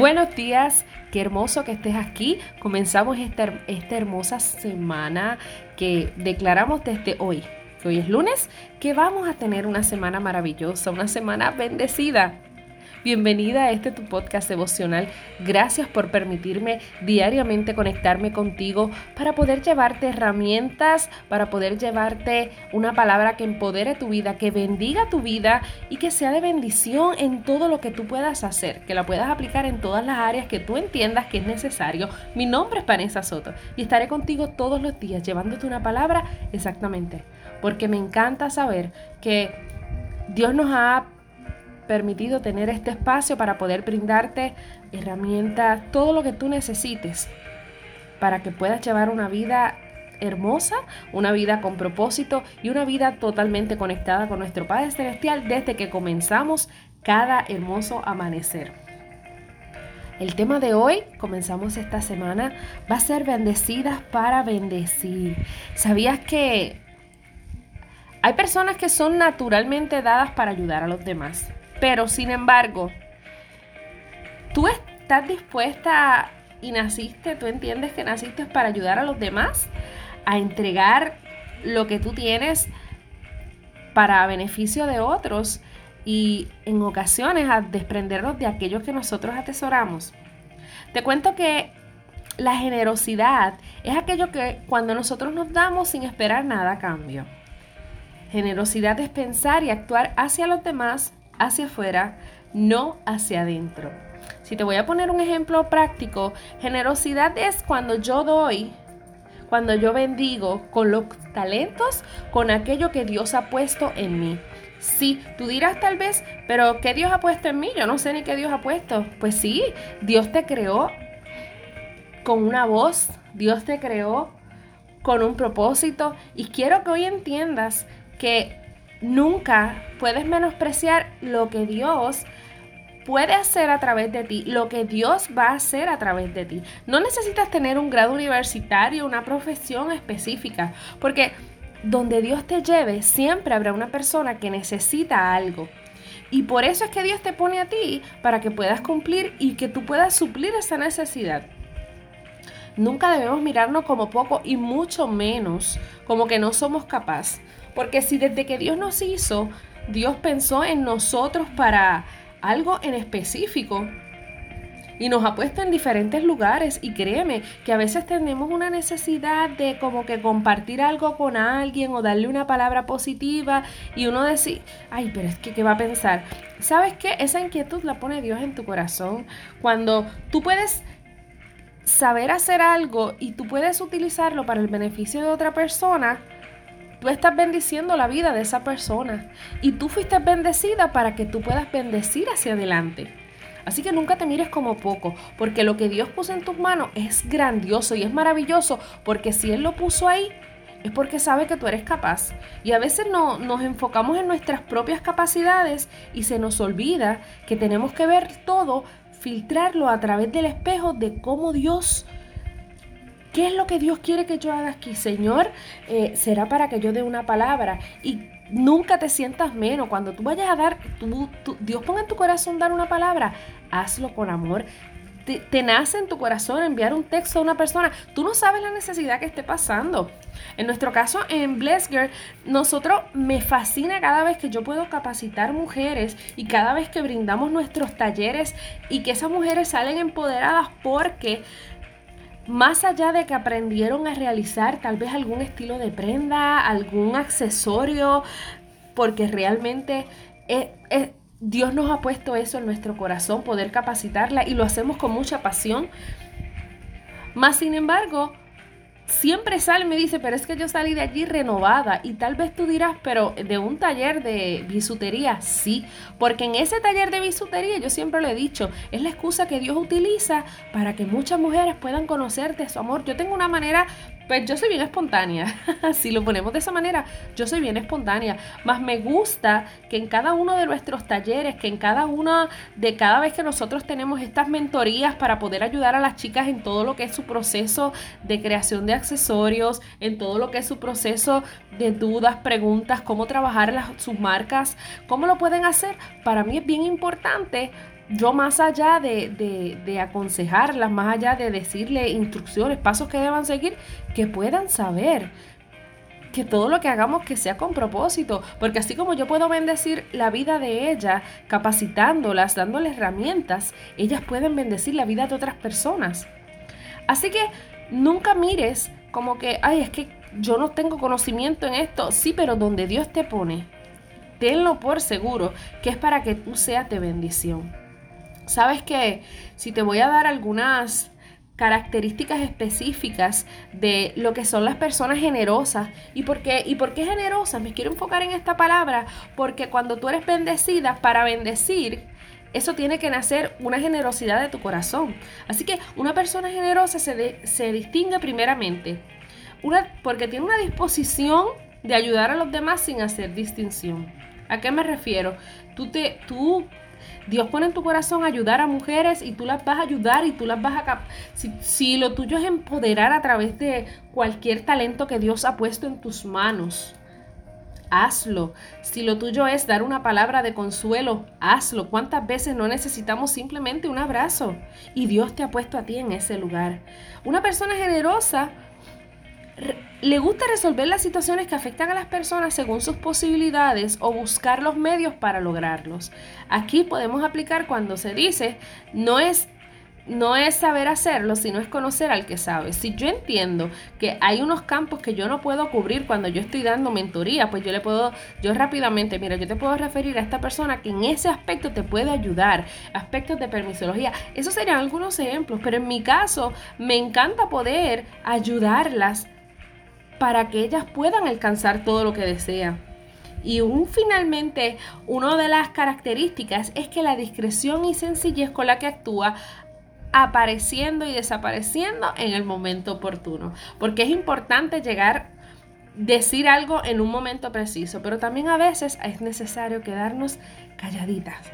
Buenos días, qué hermoso que estés aquí. Comenzamos esta, esta hermosa semana que declaramos desde hoy, hoy es lunes, que vamos a tener una semana maravillosa, una semana bendecida. Bienvenida a este tu podcast devocional. Gracias por permitirme diariamente conectarme contigo para poder llevarte herramientas, para poder llevarte una palabra que empodere tu vida, que bendiga tu vida y que sea de bendición en todo lo que tú puedas hacer, que la puedas aplicar en todas las áreas que tú entiendas que es necesario. Mi nombre es Vanessa Soto y estaré contigo todos los días llevándote una palabra exactamente, porque me encanta saber que Dios nos ha permitido tener este espacio para poder brindarte herramientas, todo lo que tú necesites para que puedas llevar una vida hermosa, una vida con propósito y una vida totalmente conectada con nuestro Padre Celestial desde que comenzamos cada hermoso amanecer. El tema de hoy, comenzamos esta semana, va a ser bendecidas para bendecir. ¿Sabías que hay personas que son naturalmente dadas para ayudar a los demás? Pero sin embargo, tú estás dispuesta y naciste, tú entiendes que naciste para ayudar a los demás, a entregar lo que tú tienes para beneficio de otros y en ocasiones a desprendernos de aquellos que nosotros atesoramos. Te cuento que la generosidad es aquello que cuando nosotros nos damos sin esperar nada a cambio. Generosidad es pensar y actuar hacia los demás hacia afuera, no hacia adentro. Si te voy a poner un ejemplo práctico, generosidad es cuando yo doy, cuando yo bendigo con los talentos, con aquello que Dios ha puesto en mí. Sí, tú dirás tal vez, pero ¿qué Dios ha puesto en mí? Yo no sé ni qué Dios ha puesto. Pues sí, Dios te creó con una voz, Dios te creó con un propósito y quiero que hoy entiendas que nunca puedes menospreciar lo que Dios puede hacer a través de ti, lo que Dios va a hacer a través de ti. No necesitas tener un grado universitario, una profesión específica, porque donde Dios te lleve, siempre habrá una persona que necesita algo. Y por eso es que Dios te pone a ti para que puedas cumplir y que tú puedas suplir esa necesidad. Nunca debemos mirarnos como poco y mucho menos como que no somos capaces. Porque si desde que Dios nos hizo, Dios pensó en nosotros para algo en específico, y nos ha puesto en diferentes lugares y créeme que a veces tenemos una necesidad de como que compartir algo con alguien o darle una palabra positiva y uno decir, ay, pero es que ¿qué va a pensar? ¿Sabes qué? Esa inquietud la pone Dios en tu corazón cuando tú puedes saber hacer algo y tú puedes utilizarlo para el beneficio de otra persona Tú estás bendiciendo la vida de esa persona y tú fuiste bendecida para que tú puedas bendecir hacia adelante. Así que nunca te mires como poco, porque lo que Dios puso en tus manos es grandioso y es maravilloso, porque si Él lo puso ahí, es porque sabe que tú eres capaz. Y a veces no, nos enfocamos en nuestras propias capacidades y se nos olvida que tenemos que ver todo, filtrarlo a través del espejo de cómo Dios ¿Qué es lo que Dios quiere que yo haga aquí? Señor, eh, será para que yo dé una palabra. Y nunca te sientas menos. Cuando tú vayas a dar, Dios ponga en tu corazón dar una palabra, hazlo con amor. Te, nace en tu corazón enviar un texto a una persona. Tú no sabes la necesidad que esté pasando. En nuestro caso, en Blessger, nosotros me fascina cada vez que yo puedo capacitar mujeres y cada vez que brindamos nuestros talleres y que esas mujeres salen empoderadas porque más allá de que aprendieron a realizar tal vez algún estilo de prenda, algún accesorio, porque realmente Dios nos ha puesto eso en nuestro corazón, poder capacitarla y lo hacemos con mucha pasión. Más sin embargo, siempre sale y me dice, pero es que yo salí de allí renovada. Y tal vez tú dirás, pero de un taller de bisutería, sí. Porque en ese taller de bisutería, yo siempre le he dicho, es la excusa que Dios utiliza para que muchas mujeres puedan conocerte su amor. Yo tengo una manera pues yo soy bien espontánea. si lo ponemos de esa manera, yo soy bien espontánea. Más me gusta que en cada uno de nuestros talleres, que en cada una de cada vez que nosotros tenemos estas mentorías para poder ayudar a las chicas en todo lo que es su proceso de creación de accesorios, en todo lo que es su proceso de dudas, preguntas, cómo trabajar sus marcas, cómo lo pueden hacer, para mí es bien importante yo más allá de, de, aconsejarlas, más allá de decirle instrucciones, pasos que deban seguir, que puedan saber que todo lo que hagamos que sea con propósito, porque así como yo puedo bendecir la vida de ella, capacitándolas, dándoles herramientas, ellas pueden bendecir la vida de otras personas. Así que nunca mires como que, ay, es que yo no tengo conocimiento en esto, sí, pero donde Dios te pone, tenlo por seguro que es para que tú seas de bendición. Sabes que si te voy a dar algunas características específicas de lo que son las personas generosas. ¿Y por qué, y por generosas? Me quiero enfocar en esta palabra porque cuando tú eres bendecida, para bendecir, eso tiene que nacer una generosidad de tu corazón. Así que una persona generosa se, se distingue primeramente una, porque tiene una disposición de ayudar a los demás sin hacer distinción. ¿A qué me refiero? Tú, te, tú Dios pone en tu corazón ayudar a mujeres y tú las vas a ayudar y tú las vas a... Si, si lo tuyo es empoderar a través de cualquier talento que Dios ha puesto en tus manos, hazlo. Si lo tuyo es dar una palabra de consuelo, hazlo. ¿Cuántas veces no necesitamos simplemente un abrazo? Y Dios te ha puesto a ti en ese lugar. Una persona generosa le gusta resolver las situaciones que afectan a las personas según sus posibilidades o buscar los medios para lograrlos. Aquí podemos aplicar cuando se dice, no es no es saber hacerlo, sino es conocer al que sabe. Si yo entiendo que hay unos campos que yo no puedo cubrir cuando yo estoy dando mentoría, pues yo le puedo, yo rápidamente, mira, yo te puedo referir a esta persona que en ese aspecto te puede ayudar, aspectos de permisología. Esos serían algunos ejemplos, pero en mi caso me encanta poder ayudarlas para que ellas puedan alcanzar todo lo que desean. Y un, finalmente, una de las características es que la discreción y sencillez con la que actúa apareciendo y desapareciendo en el momento oportuno. Porque es importante llegar, decir algo en un momento preciso, pero también a veces es necesario quedarnos calladitas.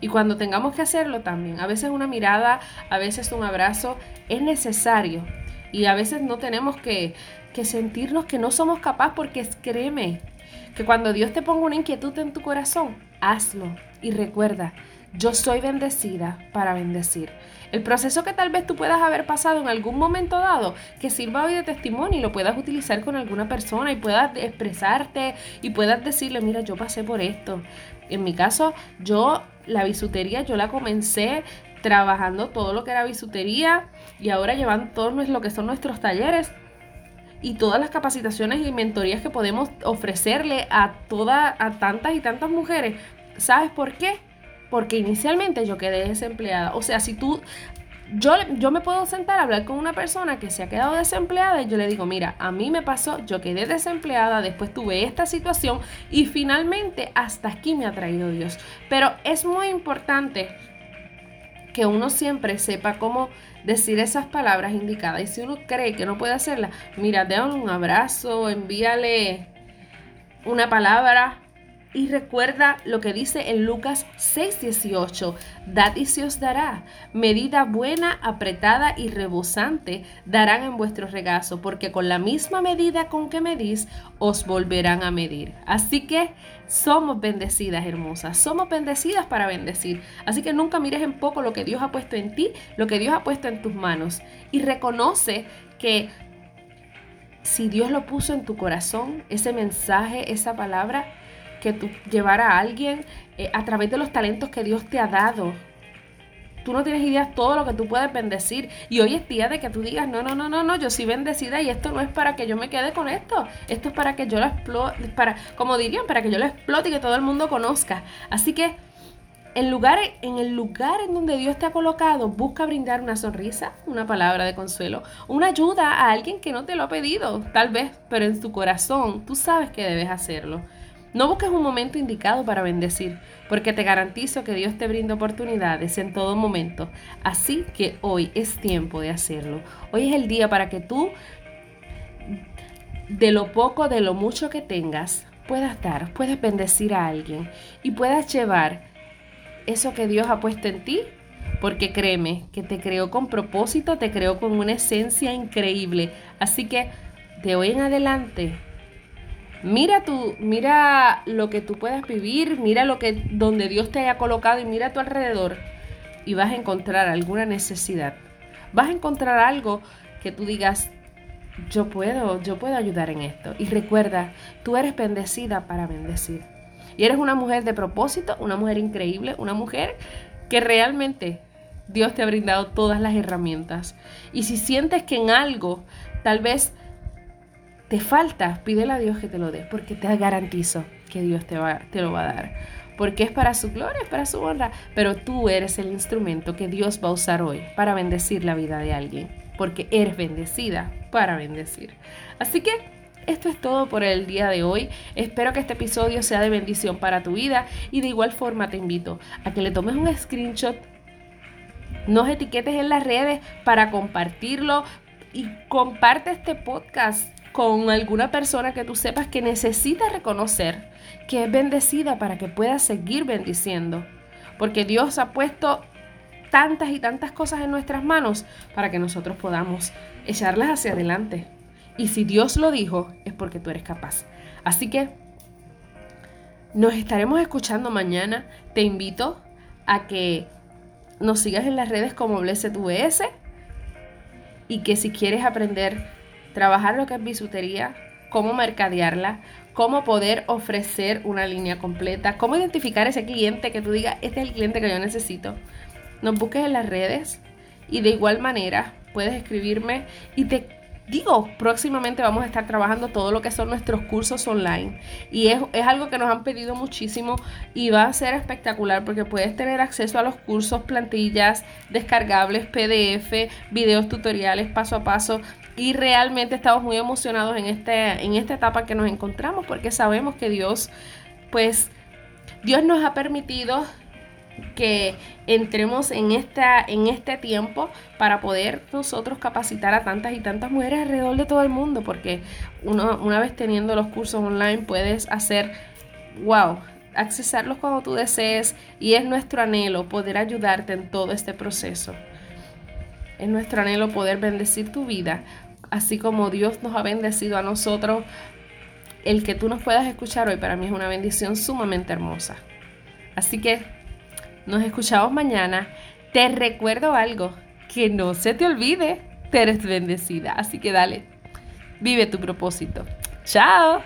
Y cuando tengamos que hacerlo también, a veces una mirada, a veces un abrazo, es necesario. Y a veces no tenemos que que sentirnos que no somos capaces porque créeme que cuando Dios te ponga una inquietud en tu corazón, hazlo y recuerda, yo soy bendecida para bendecir. El proceso que tal vez tú puedas haber pasado en algún momento dado, que sirva hoy de testimonio y lo puedas utilizar con alguna persona y puedas expresarte y puedas decirle, mira, yo pasé por esto. En mi caso, yo la bisutería, yo la comencé trabajando todo lo que era bisutería y ahora llevan todo lo que son nuestros talleres y todas las capacitaciones y mentorías que podemos ofrecerle a toda, a tantas y tantas mujeres. ¿Sabes por qué? Porque inicialmente yo quedé desempleada. O sea, si tú yo, yo, me puedo sentar a hablar con una persona que se ha quedado desempleada y yo le digo, mira, a mí me pasó, yo quedé desempleada, después tuve esta situación y finalmente hasta aquí me ha traído Dios. Pero es muy importante que uno siempre sepa cómo decir esas palabras indicadas. Y si uno cree que no puede hacerlas, mira, déjale un abrazo, envíale una palabra, y recuerda lo que dice en Lucas 6:18, dad y se os dará, medida buena, apretada y rebosante darán en vuestro regazo, porque con la misma medida con que medís, os volverán a medir. Así que somos bendecidas, hermosas, somos bendecidas para bendecir. Así que nunca mires en poco lo que Dios ha puesto en ti, lo que Dios ha puesto en tus manos, y reconoce que si Dios lo puso en tu corazón, ese mensaje, esa palabra, que tú llevar a alguien eh, a través de los talentos que Dios te ha dado. Tú no tienes idea de todo lo que tú puedes bendecir. Y hoy es día de que tú digas, no, no, no, no, no, yo soy bendecida y esto no es para que yo me quede con esto. Esto es para que yo lo explote, para, como dirían, para que yo lo explote y que todo el mundo conozca. Así que en, lugar, en el lugar en donde Dios te ha colocado, busca brindar una sonrisa, una palabra de consuelo, una ayuda a alguien que no te lo ha pedido, tal vez, pero en tu corazón tú sabes que debes hacerlo. No busques un momento indicado para bendecir, porque te garantizo que Dios te brinda oportunidades en todo momento. Así que hoy es tiempo de hacerlo. Hoy es el día para que tú, de lo poco, de lo mucho que tengas, puedas dar, puedas bendecir a alguien y puedas llevar eso que Dios ha puesto en ti porque créeme que te creó con propósito, te creó con una esencia increíble. Así que de hoy en adelante Mira mira lo que tú puedas vivir, mira lo que donde Dios te haya colocado y mira a tu alrededor y vas a encontrar alguna necesidad. Vas a encontrar algo que tú digas, yo puedo, yo puedo ayudar en esto. Y recuerda, tú eres bendecida para bendecir. Y eres una mujer de propósito, una mujer increíble, una mujer que realmente Dios te ha brindado todas las herramientas. Y si sientes que en algo tal vez te falta, pídele a Dios que te lo dé, porque te garantizo que Dios te, va, te lo va a dar. Porque es para su gloria, es para su honra. Pero tú eres el instrumento que Dios va a usar hoy para bendecir la vida de alguien. Porque eres bendecida para bendecir. Así que esto es todo por el día de hoy. Espero que este episodio sea de bendición para tu vida y de igual forma te invito a que le tomes un screenshot, nos etiquetes en las redes para compartirlo y comparte este podcast con alguna persona que tú sepas que necesita reconocer que es bendecida para que pueda seguir bendiciendo. Porque Dios ha puesto tantas y tantas cosas en nuestras manos para que nosotros podamos echarlas hacia adelante. Y si Dios lo dijo, es porque tú eres capaz. Así que nos estaremos escuchando mañana. Te invito a que nos sigas en las redes como BlessedUS y que si quieres aprender trabajar lo que es bisutería, cómo mercadearla, cómo poder ofrecer una línea completa, cómo identificar ese cliente que tú digas, este es el cliente que yo necesito. Nos busques en las redes y de igual manera puedes escribirme y te digo, próximamente vamos a estar trabajando todo lo que son nuestros cursos online. Y es, algo que nos han pedido muchísimo y va a ser espectacular porque puedes tener acceso a los cursos, plantillas, descargables, PDF, videos tutoriales paso a paso. Y realmente estamos muy emocionados en, este, en esta etapa que nos encontramos porque sabemos que Dios, pues, Dios nos ha permitido que entremos en, esta, en este tiempo para poder nosotros capacitar a tantas y tantas mujeres alrededor de todo el mundo, porque uno, una vez teniendo los cursos online puedes hacer, wow, accesarlos cuando tú desees y es nuestro anhelo poder ayudarte en todo este proceso. Es nuestro anhelo poder bendecir tu vida, así como Dios nos ha bendecido a nosotros. El que tú nos puedas escuchar hoy para mí es una bendición sumamente hermosa. Así que nos escuchamos mañana. Te recuerdo algo, que no se te olvide, pero eres bendecida. Así que dale, vive tu propósito. Chao.